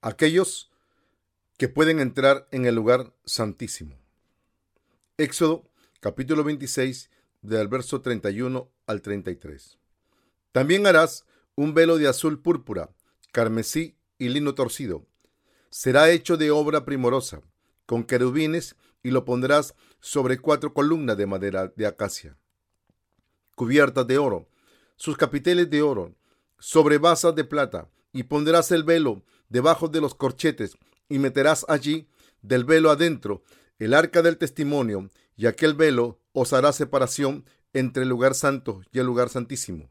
aquellos que pueden entrar en el lugar santísimo. Éxodo capítulo 26 del verso 31 al 33. También harás un velo de azul púrpura, carmesí y lino torcido. Será hecho de obra primorosa, con querubines, y lo pondrás sobre cuatro columnas de madera de acacia, cubiertas de oro, sus capiteles de oro, sobre basas de plata, y pondrás el velo debajo de los corchetes, y meterás allí del velo adentro el arca del testimonio, y aquel velo os hará separación entre el lugar santo y el lugar santísimo.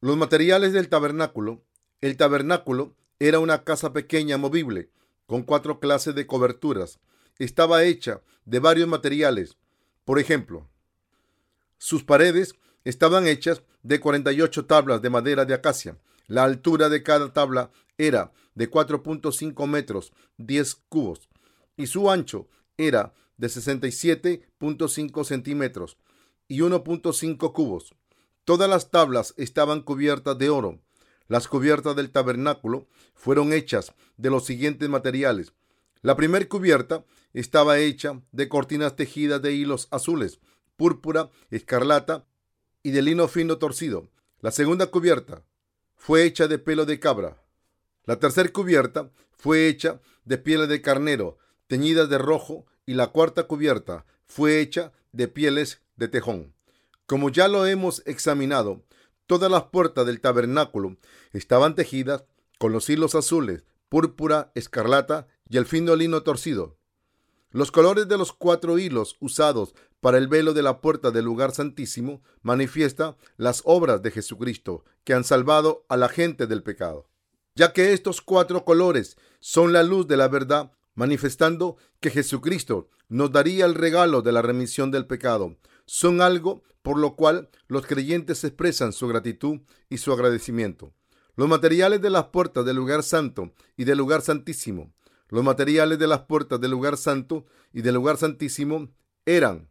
Los materiales del tabernáculo. El tabernáculo era una casa pequeña movible, con cuatro clases de coberturas. Estaba hecha de varios materiales. Por ejemplo, sus paredes estaban hechas de 48 tablas de madera de acacia. La altura de cada tabla era de 4.5 metros 10 cubos y su ancho era de 67.5 centímetros y 1.5 cubos. Todas las tablas estaban cubiertas de oro. Las cubiertas del tabernáculo fueron hechas de los siguientes materiales. La primera cubierta estaba hecha de cortinas tejidas de hilos azules, púrpura, escarlata y de lino fino torcido. La segunda cubierta fue hecha de pelo de cabra. La tercera cubierta fue hecha de pieles de carnero, teñidas de rojo, y la cuarta cubierta fue hecha de pieles de tejón. Como ya lo hemos examinado, todas las puertas del tabernáculo estaban tejidas con los hilos azules, púrpura, escarlata y el fino lino torcido. Los colores de los cuatro hilos usados para el velo de la puerta del lugar santísimo manifiesta las obras de Jesucristo que han salvado a la gente del pecado. Ya que estos cuatro colores son la luz de la verdad, manifestando que Jesucristo nos daría el regalo de la remisión del pecado, son algo por lo cual los creyentes expresan su gratitud y su agradecimiento. Los materiales de las puertas del lugar santo y del lugar santísimo los materiales de las puertas del lugar santo y del lugar santísimo eran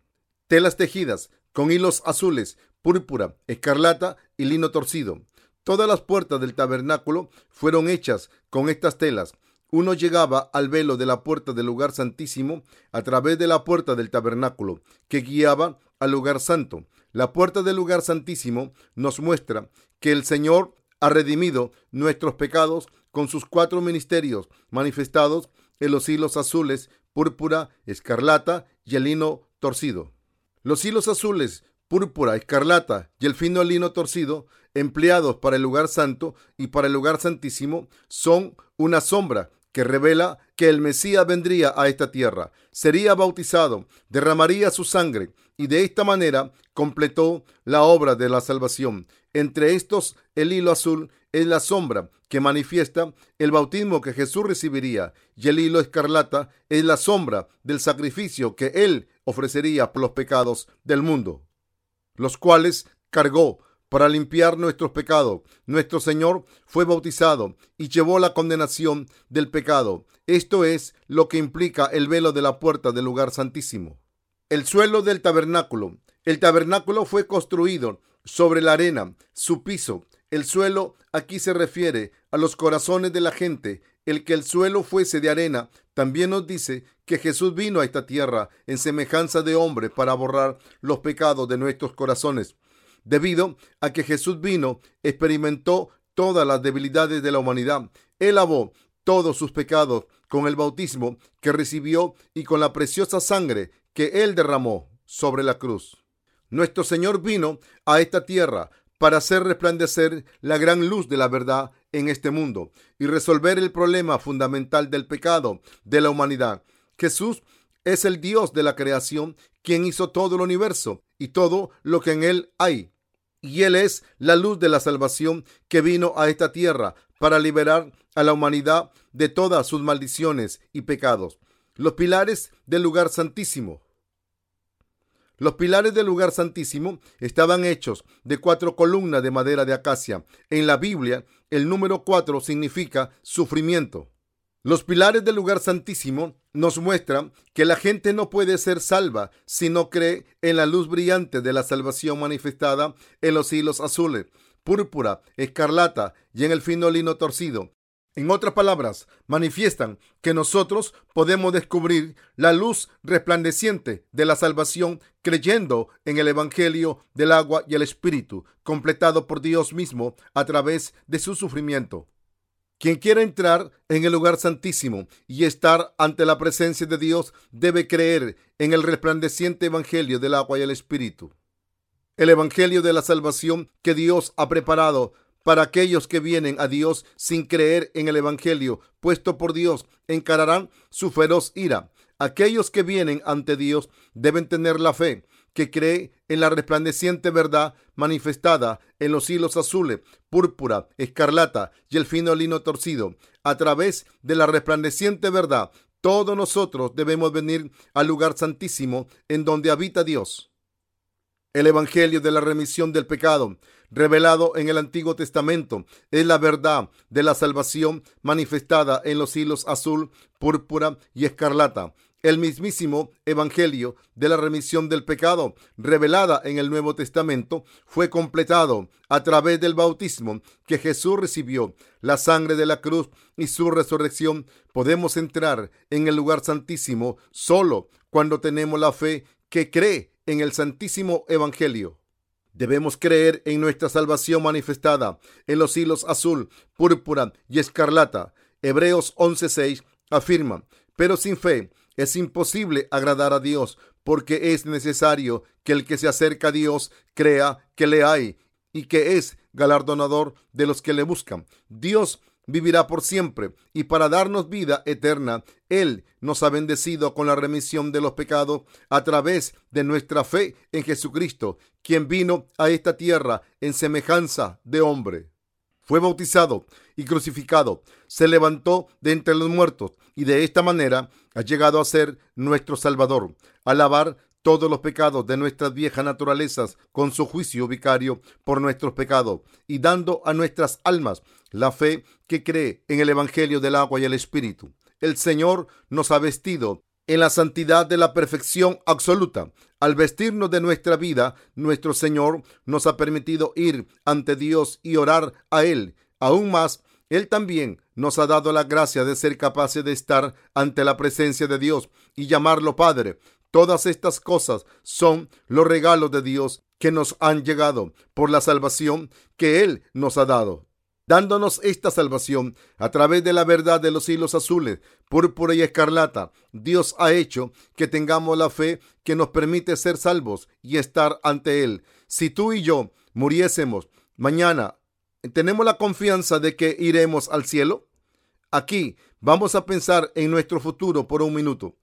telas tejidas con hilos azules, púrpura, escarlata y lino torcido. Todas las puertas del tabernáculo fueron hechas con estas telas. Uno llegaba al velo de la puerta del lugar santísimo a través de la puerta del tabernáculo, que guiaba al lugar santo. La puerta del lugar santísimo nos muestra que el Señor ha redimido nuestros pecados con sus cuatro ministerios manifestados en los hilos azules, púrpura, escarlata y el lino torcido. Los hilos azules, púrpura, escarlata y el fino lino torcido, empleados para el lugar santo y para el lugar santísimo, son una sombra que revela que el Mesías vendría a esta tierra, sería bautizado, derramaría su sangre y de esta manera completó la obra de la salvación. Entre estos, el hilo azul es la sombra que manifiesta el bautismo que Jesús recibiría y el hilo escarlata es la sombra del sacrificio que Él ofrecería por los pecados del mundo, los cuales cargó para limpiar nuestros pecados. Nuestro Señor fue bautizado y llevó la condenación del pecado. Esto es lo que implica el velo de la puerta del lugar santísimo. El suelo del tabernáculo. El tabernáculo fue construido sobre la arena, su piso. El suelo aquí se refiere a los corazones de la gente. El que el suelo fuese de arena también nos dice que Jesús vino a esta tierra en semejanza de hombre para borrar los pecados de nuestros corazones. Debido a que Jesús vino, experimentó todas las debilidades de la humanidad. Él lavó todos sus pecados con el bautismo que recibió y con la preciosa sangre que Él derramó sobre la cruz. Nuestro Señor vino a esta tierra para hacer resplandecer la gran luz de la verdad en este mundo y resolver el problema fundamental del pecado de la humanidad. Jesús es el Dios de la creación, quien hizo todo el universo y todo lo que en él hay. Y Él es la luz de la salvación que vino a esta tierra para liberar a la humanidad de todas sus maldiciones y pecados. Los pilares del lugar santísimo. Los pilares del lugar santísimo estaban hechos de cuatro columnas de madera de acacia. En la Biblia, el número cuatro significa sufrimiento. Los pilares del lugar santísimo nos muestran que la gente no puede ser salva si no cree en la luz brillante de la salvación manifestada en los hilos azules, púrpura, escarlata y en el fino lino torcido. En otras palabras, manifiestan que nosotros podemos descubrir la luz resplandeciente de la salvación creyendo en el Evangelio del agua y el Espíritu, completado por Dios mismo a través de su sufrimiento. Quien quiera entrar en el lugar santísimo y estar ante la presencia de Dios debe creer en el resplandeciente Evangelio del agua y el Espíritu. El Evangelio de la salvación que Dios ha preparado para aquellos que vienen a Dios sin creer en el Evangelio puesto por Dios encararán su feroz ira. Aquellos que vienen ante Dios deben tener la fe que cree en la resplandeciente verdad manifestada en los hilos azules, púrpura, escarlata y el fino lino torcido. A través de la resplandeciente verdad, todos nosotros debemos venir al lugar santísimo en donde habita Dios. El Evangelio de la remisión del pecado, revelado en el Antiguo Testamento, es la verdad de la salvación manifestada en los hilos azul, púrpura y escarlata el mismísimo Evangelio de la remisión del pecado, revelada en el Nuevo Testamento, fue completado a través del bautismo que Jesús recibió, la sangre de la cruz y su resurrección. Podemos entrar en el lugar santísimo solo cuando tenemos la fe que cree en el santísimo Evangelio. Debemos creer en nuestra salvación manifestada en los hilos azul, púrpura y escarlata. Hebreos 11:6 afirma, pero sin fe es imposible agradar a Dios porque es necesario que el que se acerca a Dios crea que le hay y que es galardonador de los que le buscan. Dios vivirá por siempre y para darnos vida eterna, Él nos ha bendecido con la remisión de los pecados a través de nuestra fe en Jesucristo, quien vino a esta tierra en semejanza de hombre. Fue bautizado y crucificado, se levantó de entre los muertos y de esta manera ha llegado a ser nuestro Salvador, a lavar todos los pecados de nuestras viejas naturalezas con su juicio vicario por nuestros pecados y dando a nuestras almas la fe que cree en el Evangelio del agua y el Espíritu. El Señor nos ha vestido en la santidad de la perfección absoluta. Al vestirnos de nuestra vida, nuestro Señor nos ha permitido ir ante Dios y orar a Él. Aún más, Él también nos ha dado la gracia de ser capaces de estar ante la presencia de Dios y llamarlo Padre. Todas estas cosas son los regalos de Dios que nos han llegado por la salvación que Él nos ha dado dándonos esta salvación a través de la verdad de los hilos azules, púrpura y escarlata. Dios ha hecho que tengamos la fe que nos permite ser salvos y estar ante Él. Si tú y yo muriésemos mañana, ¿tenemos la confianza de que iremos al cielo? Aquí vamos a pensar en nuestro futuro por un minuto.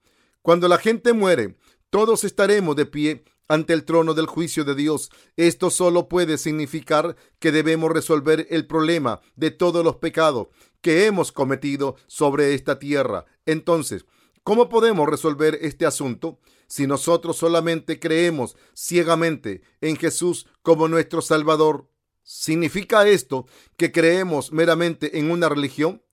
Cuando la gente muere, todos estaremos de pie ante el trono del juicio de Dios. Esto solo puede significar que debemos resolver el problema de todos los pecados que hemos cometido sobre esta tierra. Entonces, ¿cómo podemos resolver este asunto? Si nosotros solamente creemos ciegamente en Jesús como nuestro Salvador, ¿significa esto que creemos meramente en una religión?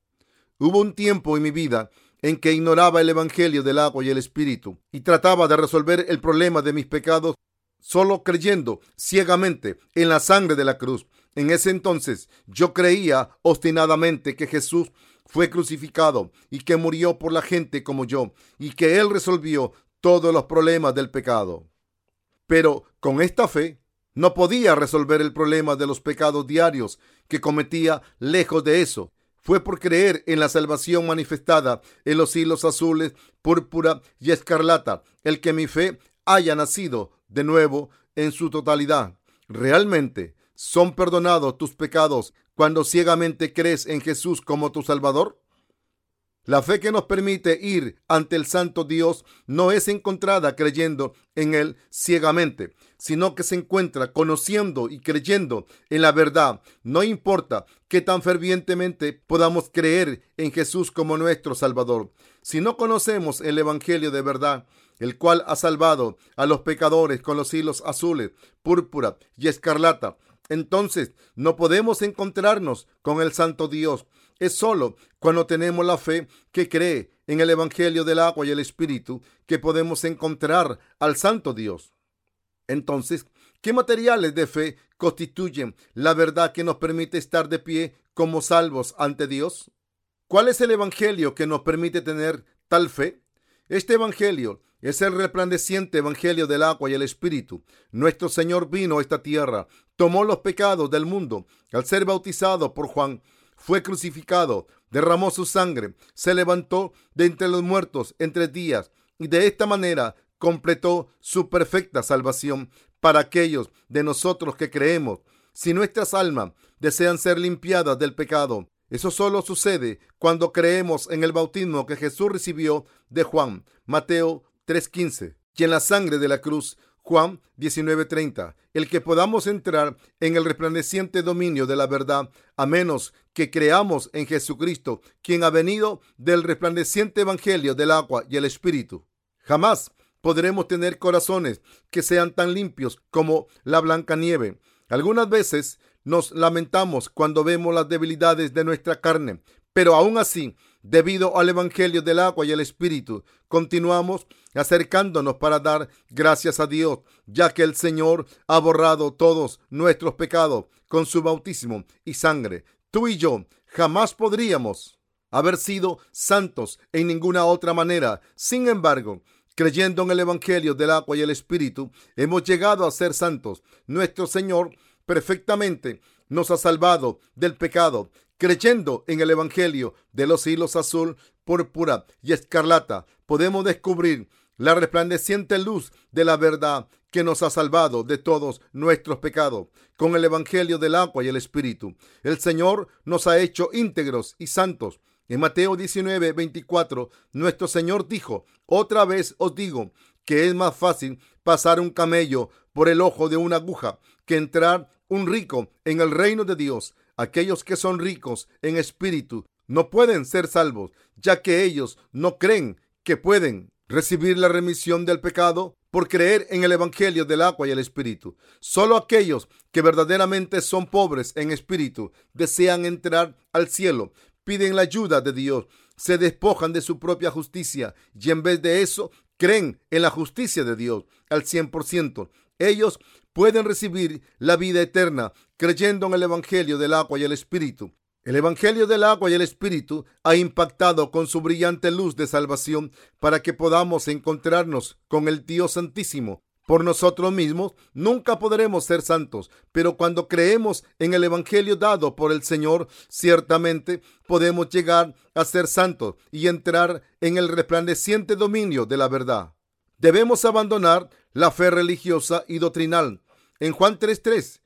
Hubo un tiempo en mi vida en que ignoraba el Evangelio del agua y el Espíritu y trataba de resolver el problema de mis pecados solo creyendo ciegamente en la sangre de la cruz. En ese entonces yo creía obstinadamente que Jesús fue crucificado y que murió por la gente como yo y que Él resolvió todos los problemas del pecado. Pero con esta fe no podía resolver el problema de los pecados diarios que cometía lejos de eso fue por creer en la salvación manifestada en los hilos azules, púrpura y escarlata, el que mi fe haya nacido de nuevo en su totalidad. Realmente son perdonados tus pecados cuando ciegamente crees en Jesús como tu Salvador. La fe que nos permite ir ante el Santo Dios no es encontrada creyendo en Él ciegamente, sino que se encuentra conociendo y creyendo en la verdad. No importa qué tan fervientemente podamos creer en Jesús como nuestro Salvador. Si no conocemos el Evangelio de verdad, el cual ha salvado a los pecadores con los hilos azules, púrpura y escarlata, entonces no podemos encontrarnos con el Santo Dios es solo cuando tenemos la fe que cree en el Evangelio del agua y el Espíritu que podemos encontrar al Santo Dios. Entonces, ¿qué materiales de fe constituyen la verdad que nos permite estar de pie como salvos ante Dios? ¿Cuál es el Evangelio que nos permite tener tal fe? Este Evangelio es el resplandeciente Evangelio del agua y el Espíritu. Nuestro Señor vino a esta tierra, tomó los pecados del mundo. Al ser bautizado por Juan, fue crucificado, derramó su sangre, se levantó de entre los muertos en tres días y de esta manera completó su perfecta salvación para aquellos de nosotros que creemos. Si nuestras almas desean ser limpiadas del pecado, eso solo sucede cuando creemos en el bautismo que Jesús recibió de Juan, Mateo 3:15, y en la sangre de la cruz, Juan 19:30, el que podamos entrar en el resplandeciente dominio de la verdad, a menos que creamos en Jesucristo, quien ha venido del resplandeciente evangelio del agua y el espíritu. Jamás podremos tener corazones que sean tan limpios como la blanca nieve. Algunas veces nos lamentamos cuando vemos las debilidades de nuestra carne, pero aún así, debido al Evangelio del agua y el Espíritu, continuamos acercándonos para dar gracias a Dios, ya que el Señor ha borrado todos nuestros pecados con su bautismo y sangre. Tú y yo jamás podríamos haber sido santos en ninguna otra manera. Sin embargo, Creyendo en el Evangelio del agua y el Espíritu, hemos llegado a ser santos. Nuestro Señor perfectamente nos ha salvado del pecado. Creyendo en el Evangelio de los hilos azul, púrpura y escarlata, podemos descubrir la resplandeciente luz de la verdad que nos ha salvado de todos nuestros pecados. Con el Evangelio del agua y el Espíritu, el Señor nos ha hecho íntegros y santos. En Mateo 19, 24, nuestro Señor dijo, otra vez os digo que es más fácil pasar un camello por el ojo de una aguja que entrar un rico en el reino de Dios. Aquellos que son ricos en espíritu no pueden ser salvos, ya que ellos no creen que pueden recibir la remisión del pecado por creer en el Evangelio del agua y el Espíritu. Solo aquellos que verdaderamente son pobres en espíritu desean entrar al cielo, piden la ayuda de Dios, se despojan de su propia justicia y en vez de eso creen en la justicia de Dios al 100%. Ellos pueden recibir la vida eterna creyendo en el Evangelio del agua y el Espíritu. El Evangelio del agua y el Espíritu ha impactado con su brillante luz de salvación para que podamos encontrarnos con el Dios Santísimo por nosotros mismos nunca podremos ser santos, pero cuando creemos en el Evangelio dado por el Señor, ciertamente podemos llegar a ser santos y entrar en el resplandeciente dominio de la verdad. Debemos abandonar la fe religiosa y doctrinal. En Juan 3:3,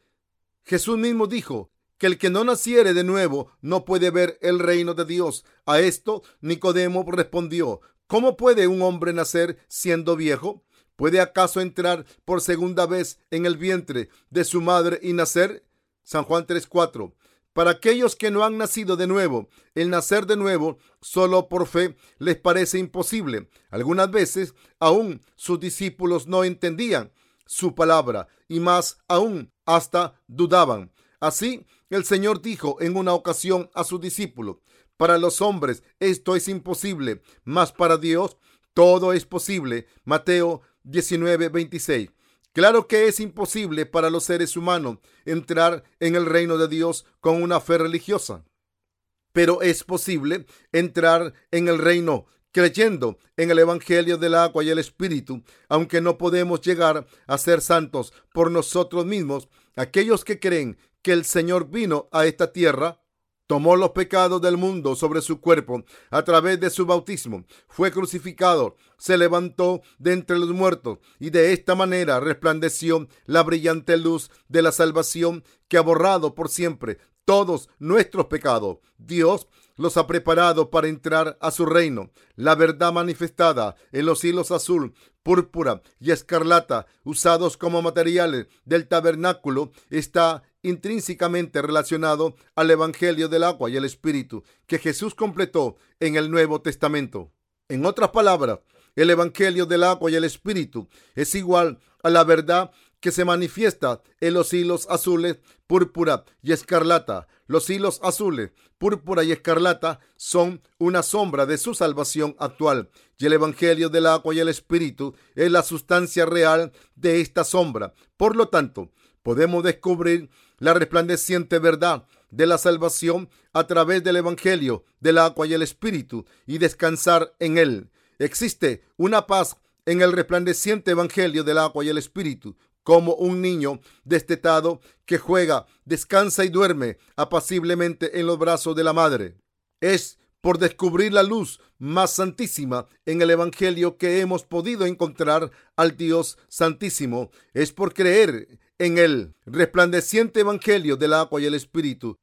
Jesús mismo dijo que el que no naciere de nuevo no puede ver el reino de Dios. A esto Nicodemo respondió, ¿cómo puede un hombre nacer siendo viejo? ¿Puede acaso entrar por segunda vez en el vientre de su madre y nacer? San Juan 3:4. Para aquellos que no han nacido de nuevo, el nacer de nuevo solo por fe les parece imposible. Algunas veces aún sus discípulos no entendían su palabra y más aún hasta dudaban. Así, el Señor dijo en una ocasión a sus discípulos, para los hombres esto es imposible, mas para Dios todo es posible. Mateo 19:26. Claro que es imposible para los seres humanos entrar en el reino de Dios con una fe religiosa, pero es posible entrar en el reino creyendo en el Evangelio del agua y el Espíritu, aunque no podemos llegar a ser santos por nosotros mismos. Aquellos que creen que el Señor vino a esta tierra tomó los pecados del mundo sobre su cuerpo a través de su bautismo, fue crucificado, se levantó de entre los muertos y de esta manera resplandeció la brillante luz de la salvación que ha borrado por siempre todos nuestros pecados. Dios los ha preparado para entrar a su reino. La verdad manifestada en los hilos azul, púrpura y escarlata usados como materiales del tabernáculo está intrínsecamente relacionado al Evangelio del agua y el Espíritu que Jesús completó en el Nuevo Testamento. En otras palabras, el Evangelio del agua y el Espíritu es igual a la verdad que se manifiesta en los hilos azules, púrpura y escarlata. Los hilos azules, púrpura y escarlata son una sombra de su salvación actual y el Evangelio del agua y el Espíritu es la sustancia real de esta sombra. Por lo tanto, podemos descubrir la resplandeciente verdad de la salvación a través del Evangelio, del agua y el Espíritu y descansar en él. Existe una paz en el resplandeciente Evangelio del agua y el Espíritu, como un niño destetado que juega, descansa y duerme apaciblemente en los brazos de la madre. Es por descubrir la luz más santísima en el Evangelio que hemos podido encontrar al Dios Santísimo. Es por creer en el resplandeciente Evangelio del agua y el Espíritu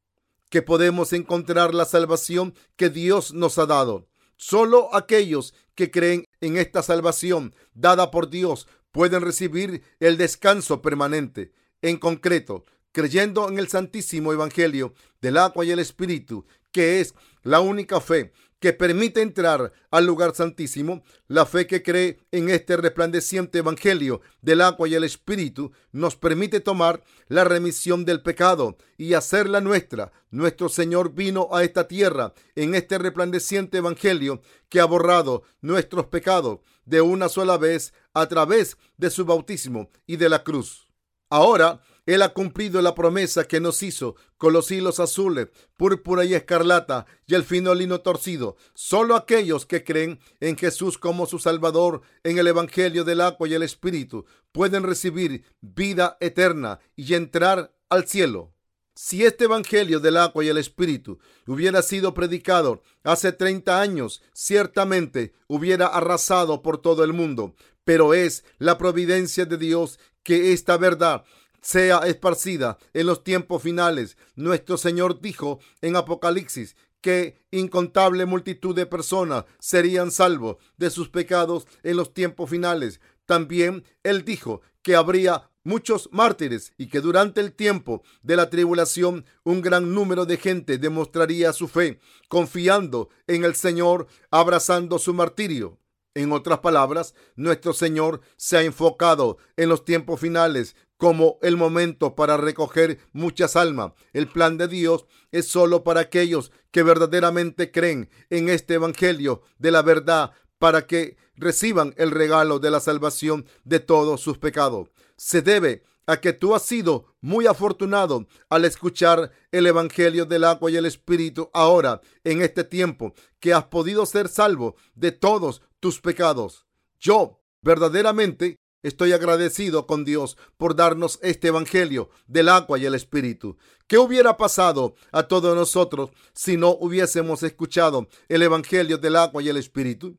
que podemos encontrar la salvación que Dios nos ha dado. Solo aquellos que creen en esta salvación dada por Dios pueden recibir el descanso permanente. En concreto, creyendo en el Santísimo Evangelio del agua y el Espíritu, que es la única fe que permite entrar al lugar santísimo, la fe que cree en este resplandeciente Evangelio del agua y el Espíritu, nos permite tomar la remisión del pecado y hacerla nuestra. Nuestro Señor vino a esta tierra en este resplandeciente Evangelio que ha borrado nuestros pecados de una sola vez a través de su bautismo y de la cruz. Ahora él ha cumplido la promesa que nos hizo con los hilos azules, púrpura y escarlata y el fino lino torcido. Solo aquellos que creen en Jesús como su Salvador, en el Evangelio del agua y el Espíritu, pueden recibir vida eterna y entrar al cielo. Si este Evangelio del agua y el Espíritu hubiera sido predicado hace 30 años, ciertamente hubiera arrasado por todo el mundo. Pero es la providencia de Dios que esta verdad sea esparcida en los tiempos finales. Nuestro Señor dijo en Apocalipsis que incontable multitud de personas serían salvos de sus pecados en los tiempos finales. También Él dijo que habría muchos mártires y que durante el tiempo de la tribulación un gran número de gente demostraría su fe, confiando en el Señor, abrazando su martirio. En otras palabras, nuestro Señor se ha enfocado en los tiempos finales como el momento para recoger muchas almas. El plan de Dios es solo para aquellos que verdaderamente creen en este Evangelio de la verdad para que reciban el regalo de la salvación de todos sus pecados. Se debe a que tú has sido muy afortunado al escuchar el Evangelio del agua y el Espíritu ahora, en este tiempo, que has podido ser salvo de todos tus pecados. Yo verdaderamente estoy agradecido con Dios por darnos este Evangelio del agua y el Espíritu. ¿Qué hubiera pasado a todos nosotros si no hubiésemos escuchado el Evangelio del agua y el Espíritu?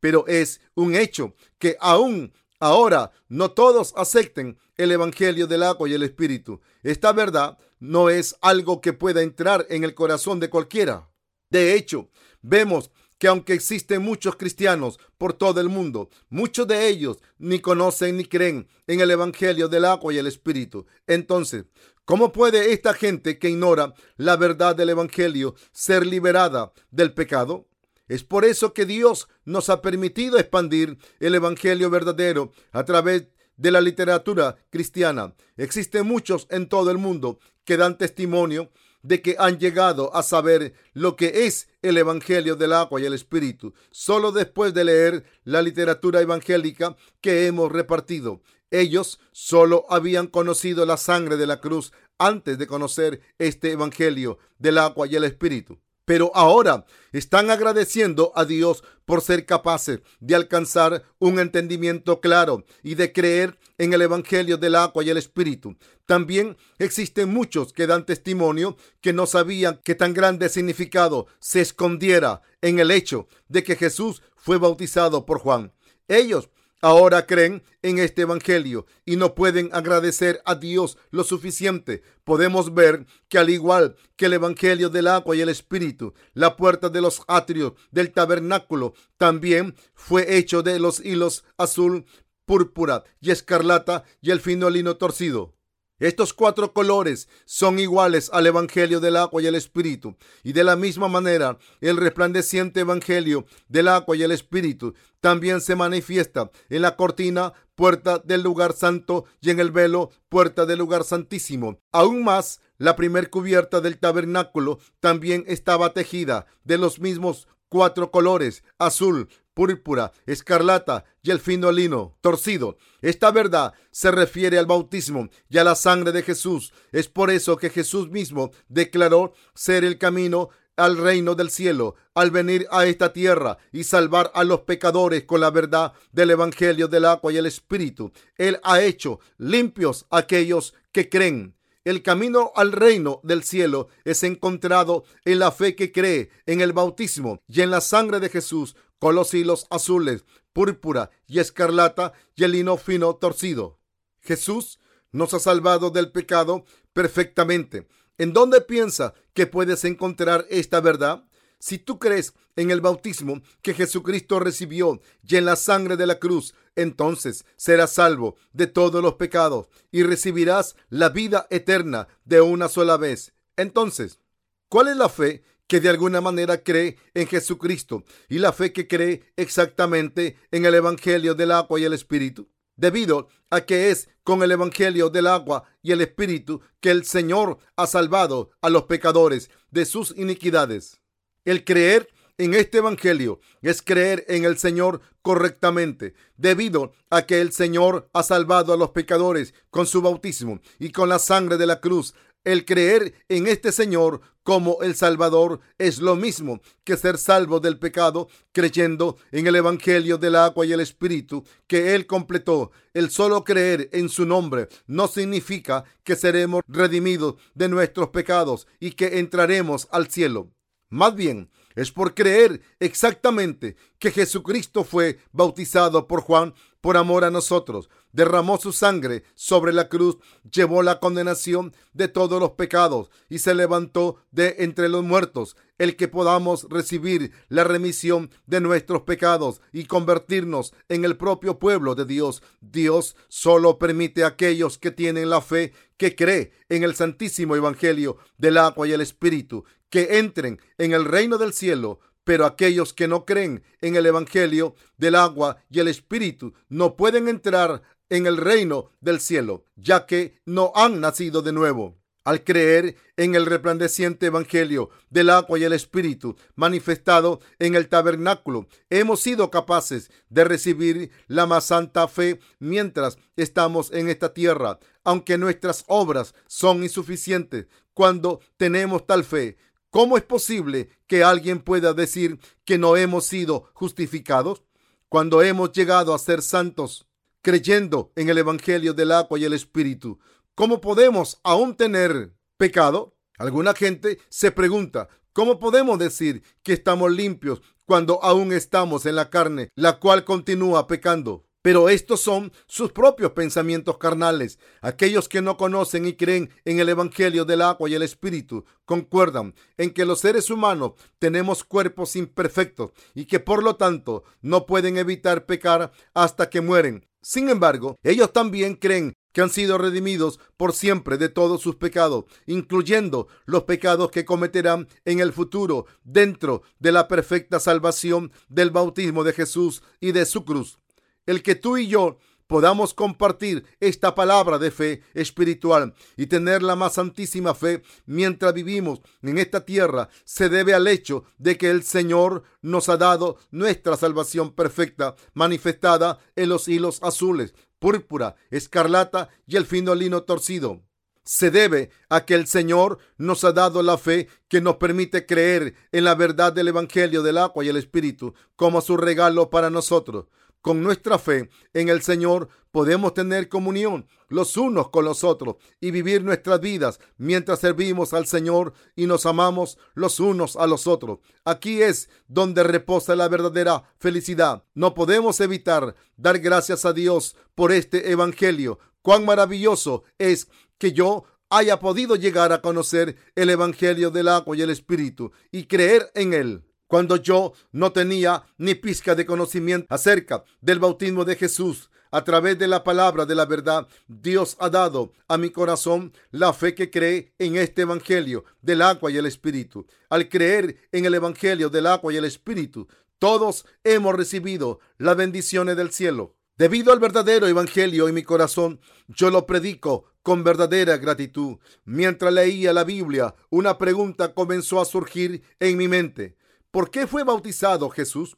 Pero es un hecho que aún ahora no todos acepten el Evangelio del agua y el Espíritu. Esta verdad no es algo que pueda entrar en el corazón de cualquiera. De hecho, vemos que aunque existen muchos cristianos por todo el mundo, muchos de ellos ni conocen ni creen en el Evangelio del agua y el Espíritu. Entonces, ¿cómo puede esta gente que ignora la verdad del Evangelio ser liberada del pecado? Es por eso que Dios nos ha permitido expandir el Evangelio verdadero a través de la literatura cristiana. Existen muchos en todo el mundo que dan testimonio de que han llegado a saber lo que es el Evangelio del agua y el Espíritu, solo después de leer la literatura evangélica que hemos repartido. Ellos solo habían conocido la sangre de la cruz antes de conocer este Evangelio del agua y el Espíritu pero ahora están agradeciendo a Dios por ser capaces de alcanzar un entendimiento claro y de creer en el Evangelio del agua y el Espíritu. También existen muchos que dan testimonio que no sabían que tan grande significado se escondiera en el hecho de que Jesús fue bautizado por Juan. Ellos ahora creen en este Evangelio y no pueden agradecer a Dios lo suficiente. Podemos ver que al igual que el Evangelio del agua y el Espíritu, la puerta de los atrios del tabernáculo también fue hecho de los hilos azul, púrpura y escarlata y el fino lino torcido. Estos cuatro colores son iguales al Evangelio del agua y el Espíritu. Y de la misma manera, el resplandeciente Evangelio del agua y el Espíritu también se manifiesta en la cortina, puerta del lugar santo, y en el velo, puerta del lugar santísimo. Aún más, la primer cubierta del tabernáculo también estaba tejida de los mismos cuatro colores, azul, púrpura, escarlata y el fino lino torcido. Esta verdad se refiere al bautismo y a la sangre de Jesús. Es por eso que Jesús mismo declaró ser el camino al reino del cielo, al venir a esta tierra y salvar a los pecadores con la verdad del Evangelio del agua y el Espíritu. Él ha hecho limpios aquellos que creen. El camino al reino del cielo es encontrado en la fe que cree en el bautismo y en la sangre de Jesús con los hilos azules, púrpura y escarlata y el lino fino torcido. Jesús nos ha salvado del pecado perfectamente. ¿En dónde piensa que puedes encontrar esta verdad? Si tú crees en el bautismo que Jesucristo recibió y en la sangre de la cruz, entonces serás salvo de todos los pecados y recibirás la vida eterna de una sola vez. Entonces, ¿cuál es la fe que de alguna manera cree en Jesucristo y la fe que cree exactamente en el Evangelio del agua y el Espíritu? debido a que es con el Evangelio del agua y el Espíritu que el Señor ha salvado a los pecadores de sus iniquidades. El creer en este Evangelio es creer en el Señor correctamente, debido a que el Señor ha salvado a los pecadores con su bautismo y con la sangre de la cruz el creer en este Señor como el Salvador es lo mismo que ser salvo del pecado creyendo en el Evangelio del agua y el Espíritu que Él completó. El solo creer en su nombre no significa que seremos redimidos de nuestros pecados y que entraremos al cielo. Más bien, es por creer exactamente que Jesucristo fue bautizado por Juan por amor a nosotros, derramó su sangre sobre la cruz, llevó la condenación de todos los pecados y se levantó de entre los muertos, el que podamos recibir la remisión de nuestros pecados y convertirnos en el propio pueblo de Dios. Dios solo permite a aquellos que tienen la fe que cree en el santísimo evangelio del agua y el espíritu que entren en el reino del cielo pero aquellos que no creen en el Evangelio del agua y el Espíritu no pueden entrar en el reino del cielo, ya que no han nacido de nuevo. Al creer en el resplandeciente Evangelio del agua y el Espíritu manifestado en el tabernáculo, hemos sido capaces de recibir la más santa fe mientras estamos en esta tierra, aunque nuestras obras son insuficientes. Cuando tenemos tal fe, ¿Cómo es posible que alguien pueda decir que no hemos sido justificados cuando hemos llegado a ser santos creyendo en el Evangelio del agua y el Espíritu? ¿Cómo podemos aún tener pecado? Alguna gente se pregunta, ¿cómo podemos decir que estamos limpios cuando aún estamos en la carne, la cual continúa pecando? Pero estos son sus propios pensamientos carnales. Aquellos que no conocen y creen en el Evangelio del agua y el Espíritu concuerdan en que los seres humanos tenemos cuerpos imperfectos y que por lo tanto no pueden evitar pecar hasta que mueren. Sin embargo, ellos también creen que han sido redimidos por siempre de todos sus pecados, incluyendo los pecados que cometerán en el futuro dentro de la perfecta salvación del bautismo de Jesús y de su cruz. El que tú y yo podamos compartir esta palabra de fe espiritual y tener la más santísima fe mientras vivimos en esta tierra se debe al hecho de que el Señor nos ha dado nuestra salvación perfecta manifestada en los hilos azules, púrpura, escarlata y el fino lino torcido. Se debe a que el Señor nos ha dado la fe que nos permite creer en la verdad del Evangelio del agua y el Espíritu como su regalo para nosotros. Con nuestra fe en el Señor podemos tener comunión los unos con los otros y vivir nuestras vidas mientras servimos al Señor y nos amamos los unos a los otros. Aquí es donde reposa la verdadera felicidad. No podemos evitar dar gracias a Dios por este Evangelio. Cuán maravilloso es que yo haya podido llegar a conocer el Evangelio del agua y el Espíritu y creer en él cuando yo no tenía ni pizca de conocimiento acerca del bautismo de Jesús. A través de la palabra de la verdad, Dios ha dado a mi corazón la fe que cree en este Evangelio del agua y el Espíritu. Al creer en el Evangelio del agua y el Espíritu, todos hemos recibido las bendiciones del cielo. Debido al verdadero Evangelio en mi corazón, yo lo predico con verdadera gratitud. Mientras leía la Biblia, una pregunta comenzó a surgir en mi mente. ¿Por qué fue bautizado Jesús?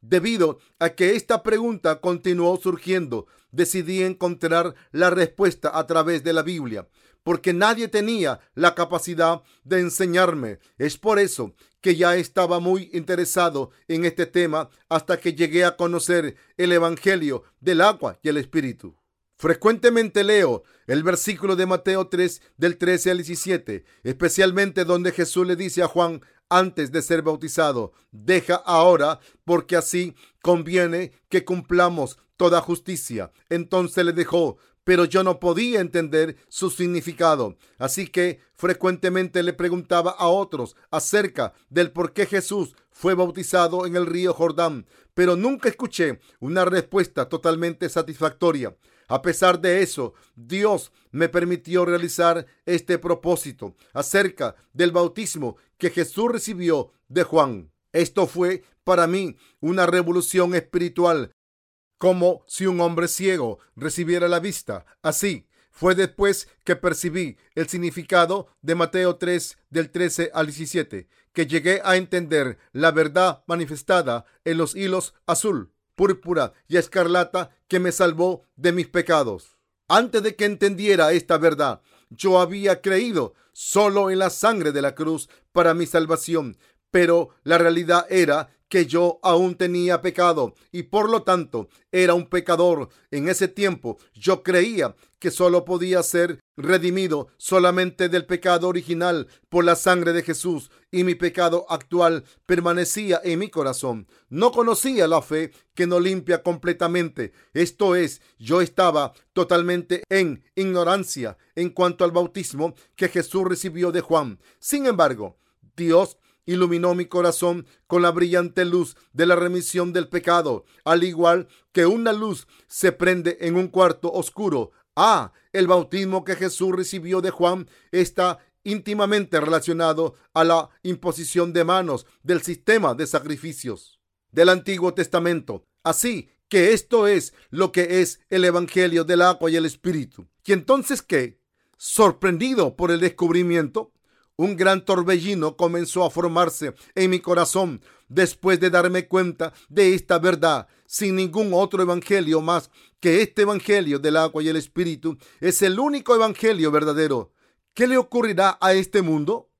Debido a que esta pregunta continuó surgiendo, decidí encontrar la respuesta a través de la Biblia, porque nadie tenía la capacidad de enseñarme. Es por eso que ya estaba muy interesado en este tema hasta que llegué a conocer el Evangelio del agua y el Espíritu. Frecuentemente leo el versículo de Mateo 3 del 13 al 17, especialmente donde Jesús le dice a Juan antes de ser bautizado, deja ahora porque así conviene que cumplamos toda justicia. Entonces le dejó, pero yo no podía entender su significado. Así que frecuentemente le preguntaba a otros acerca del por qué Jesús fue bautizado en el río Jordán, pero nunca escuché una respuesta totalmente satisfactoria. A pesar de eso, Dios me permitió realizar este propósito acerca del bautismo que Jesús recibió de Juan. Esto fue para mí una revolución espiritual, como si un hombre ciego recibiera la vista. Así, fue después que percibí el significado de Mateo 3 del 13 al 17, que llegué a entender la verdad manifestada en los hilos azul púrpura y escarlata que me salvó de mis pecados. Antes de que entendiera esta verdad, yo había creído solo en la sangre de la cruz para mi salvación, pero la realidad era que yo aún tenía pecado y por lo tanto era un pecador. En ese tiempo yo creía que solo podía ser redimido solamente del pecado original por la sangre de Jesús y mi pecado actual permanecía en mi corazón. No conocía la fe que no limpia completamente. Esto es, yo estaba totalmente en ignorancia en cuanto al bautismo que Jesús recibió de Juan. Sin embargo, Dios iluminó mi corazón con la brillante luz de la remisión del pecado, al igual que una luz se prende en un cuarto oscuro. Ah, el bautismo que Jesús recibió de Juan está íntimamente relacionado a la imposición de manos del sistema de sacrificios del Antiguo Testamento. Así que esto es lo que es el Evangelio del agua y el Espíritu. ¿Y entonces qué? Sorprendido por el descubrimiento, un gran torbellino comenzó a formarse en mi corazón después de darme cuenta de esta verdad. Sin ningún otro evangelio más que este evangelio del agua y el espíritu es el único evangelio verdadero. ¿Qué le ocurrirá a este mundo?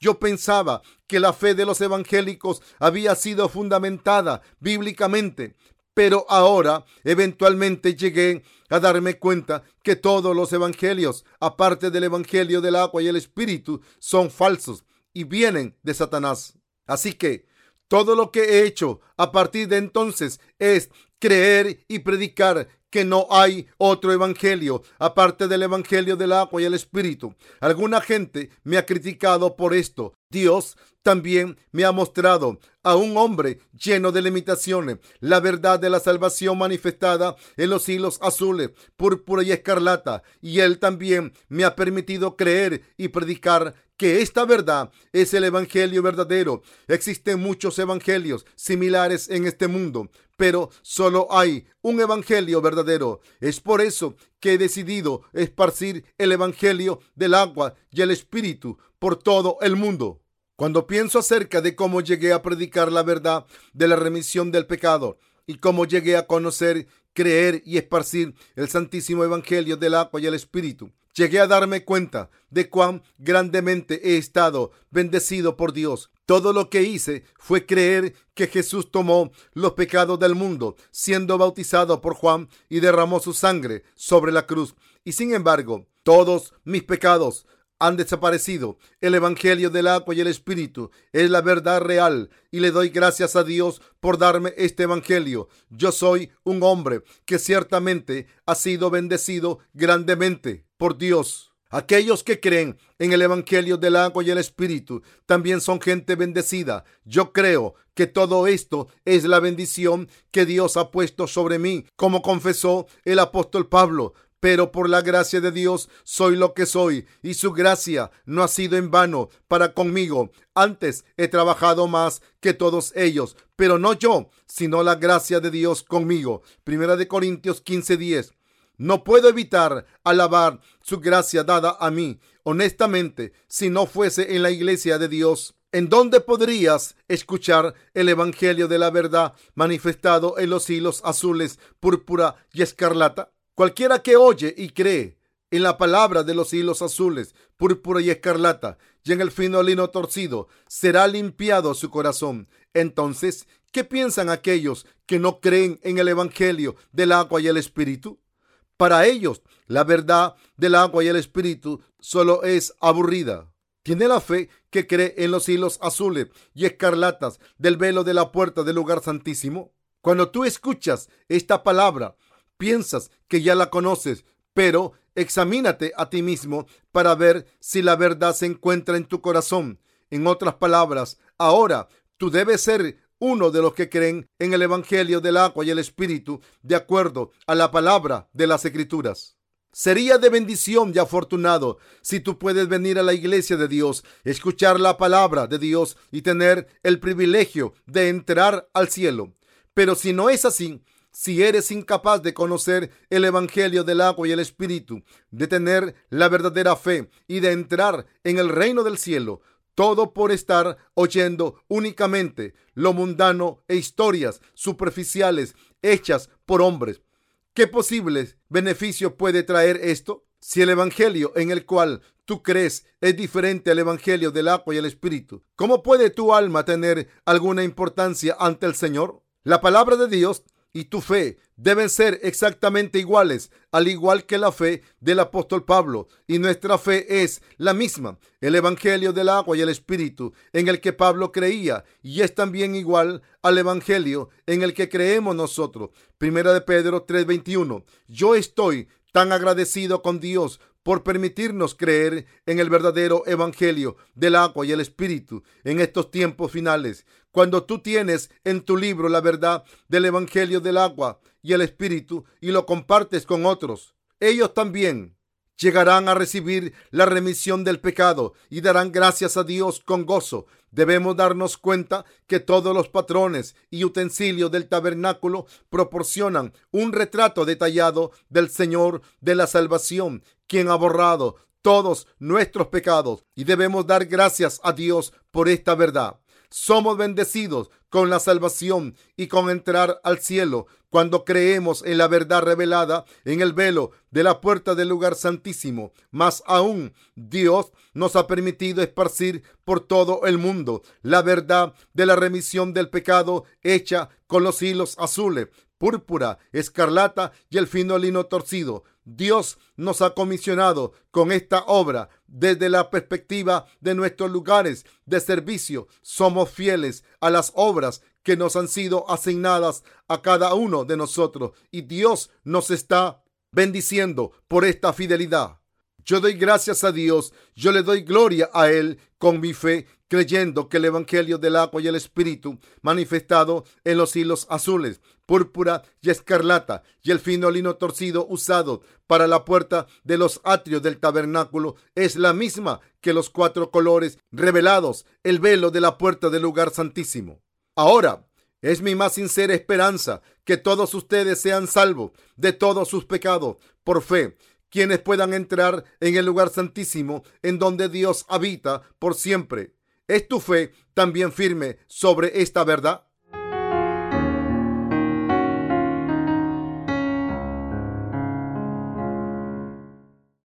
Yo pensaba que la fe de los evangélicos había sido fundamentada bíblicamente, pero ahora eventualmente llegué a darme cuenta que todos los evangelios, aparte del evangelio del agua y el espíritu, son falsos y vienen de Satanás. Así que todo lo que he hecho a partir de entonces es creer y predicar que no hay otro evangelio aparte del evangelio del agua y el espíritu. Alguna gente me ha criticado por esto. Dios también me ha mostrado a un hombre lleno de limitaciones la verdad de la salvación manifestada en los hilos azules, púrpura y escarlata. Y él también me ha permitido creer y predicar que esta verdad es el Evangelio verdadero. Existen muchos evangelios similares en este mundo, pero solo hay un Evangelio verdadero. Es por eso que he decidido esparcir el Evangelio del agua y el Espíritu por todo el mundo. Cuando pienso acerca de cómo llegué a predicar la verdad de la remisión del pecado y cómo llegué a conocer, creer y esparcir el santísimo Evangelio del agua y el Espíritu, llegué a darme cuenta de cuán grandemente he estado bendecido por Dios. Todo lo que hice fue creer que Jesús tomó los pecados del mundo, siendo bautizado por Juan y derramó su sangre sobre la cruz. Y sin embargo, todos mis pecados han desaparecido. El Evangelio del agua y el Espíritu es la verdad real y le doy gracias a Dios por darme este Evangelio. Yo soy un hombre que ciertamente ha sido bendecido grandemente por Dios. Aquellos que creen en el Evangelio del agua y el Espíritu también son gente bendecida. Yo creo que todo esto es la bendición que Dios ha puesto sobre mí, como confesó el apóstol Pablo pero por la gracia de Dios soy lo que soy, y su gracia no ha sido en vano para conmigo. Antes he trabajado más que todos ellos, pero no yo, sino la gracia de Dios conmigo. Primera de Corintios 15:10. No puedo evitar alabar su gracia dada a mí. Honestamente, si no fuese en la iglesia de Dios, ¿En dónde podrías escuchar el Evangelio de la verdad manifestado en los hilos azules, púrpura y escarlata? Cualquiera que oye y cree en la palabra de los hilos azules, púrpura y escarlata, y en el fino lino torcido, será limpiado su corazón. Entonces, ¿qué piensan aquellos que no creen en el Evangelio del agua y el Espíritu? Para ellos, la verdad del agua y el Espíritu solo es aburrida. Tiene la fe que cree en los hilos azules y escarlatas del velo de la puerta del lugar santísimo. Cuando tú escuchas esta palabra, piensas que ya la conoces, pero examínate a ti mismo para ver si la verdad se encuentra en tu corazón. En otras palabras, ahora tú debes ser uno de los que creen en el Evangelio del agua y el Espíritu de acuerdo a la palabra de las Escrituras. Sería de bendición y afortunado si tú puedes venir a la iglesia de Dios, escuchar la palabra de Dios y tener el privilegio de entrar al cielo. Pero si no es así, si eres incapaz de conocer el Evangelio del agua y el Espíritu, de tener la verdadera fe y de entrar en el reino del cielo, todo por estar oyendo únicamente lo mundano e historias superficiales hechas por hombres. ¿Qué posibles beneficios puede traer esto? Si el Evangelio en el cual tú crees es diferente al Evangelio del agua y el Espíritu, ¿cómo puede tu alma tener alguna importancia ante el Señor? La palabra de Dios y tu fe deben ser exactamente iguales, al igual que la fe del apóstol Pablo. Y nuestra fe es la misma, el Evangelio del agua y el Espíritu, en el que Pablo creía, y es también igual al Evangelio en el que creemos nosotros. Primera de Pedro 3:21. Yo estoy tan agradecido con Dios por permitirnos creer en el verdadero evangelio del agua y el espíritu en estos tiempos finales. Cuando tú tienes en tu libro la verdad del evangelio del agua y el espíritu y lo compartes con otros, ellos también llegarán a recibir la remisión del pecado y darán gracias a Dios con gozo. Debemos darnos cuenta que todos los patrones y utensilios del tabernáculo proporcionan un retrato detallado del Señor de la salvación, quien ha borrado todos nuestros pecados y debemos dar gracias a Dios por esta verdad. Somos bendecidos con la salvación y con entrar al cielo cuando creemos en la verdad revelada en el velo de la puerta del lugar santísimo. Más aún, Dios nos ha permitido esparcir por todo el mundo la verdad de la remisión del pecado hecha con los hilos azules, púrpura, escarlata y el fino lino torcido. Dios nos ha comisionado con esta obra desde la perspectiva de nuestros lugares de servicio. Somos fieles a las obras que nos han sido asignadas a cada uno de nosotros y Dios nos está bendiciendo por esta fidelidad. Yo doy gracias a Dios, yo le doy gloria a Él con mi fe, creyendo que el Evangelio del agua y el Espíritu, manifestado en los hilos azules, púrpura y escarlata, y el fino lino torcido usado para la puerta de los atrios del tabernáculo, es la misma que los cuatro colores revelados, el velo de la puerta del lugar santísimo. Ahora, es mi más sincera esperanza que todos ustedes sean salvos de todos sus pecados por fe quienes puedan entrar en el lugar santísimo en donde Dios habita por siempre. ¿Es tu fe también firme sobre esta verdad?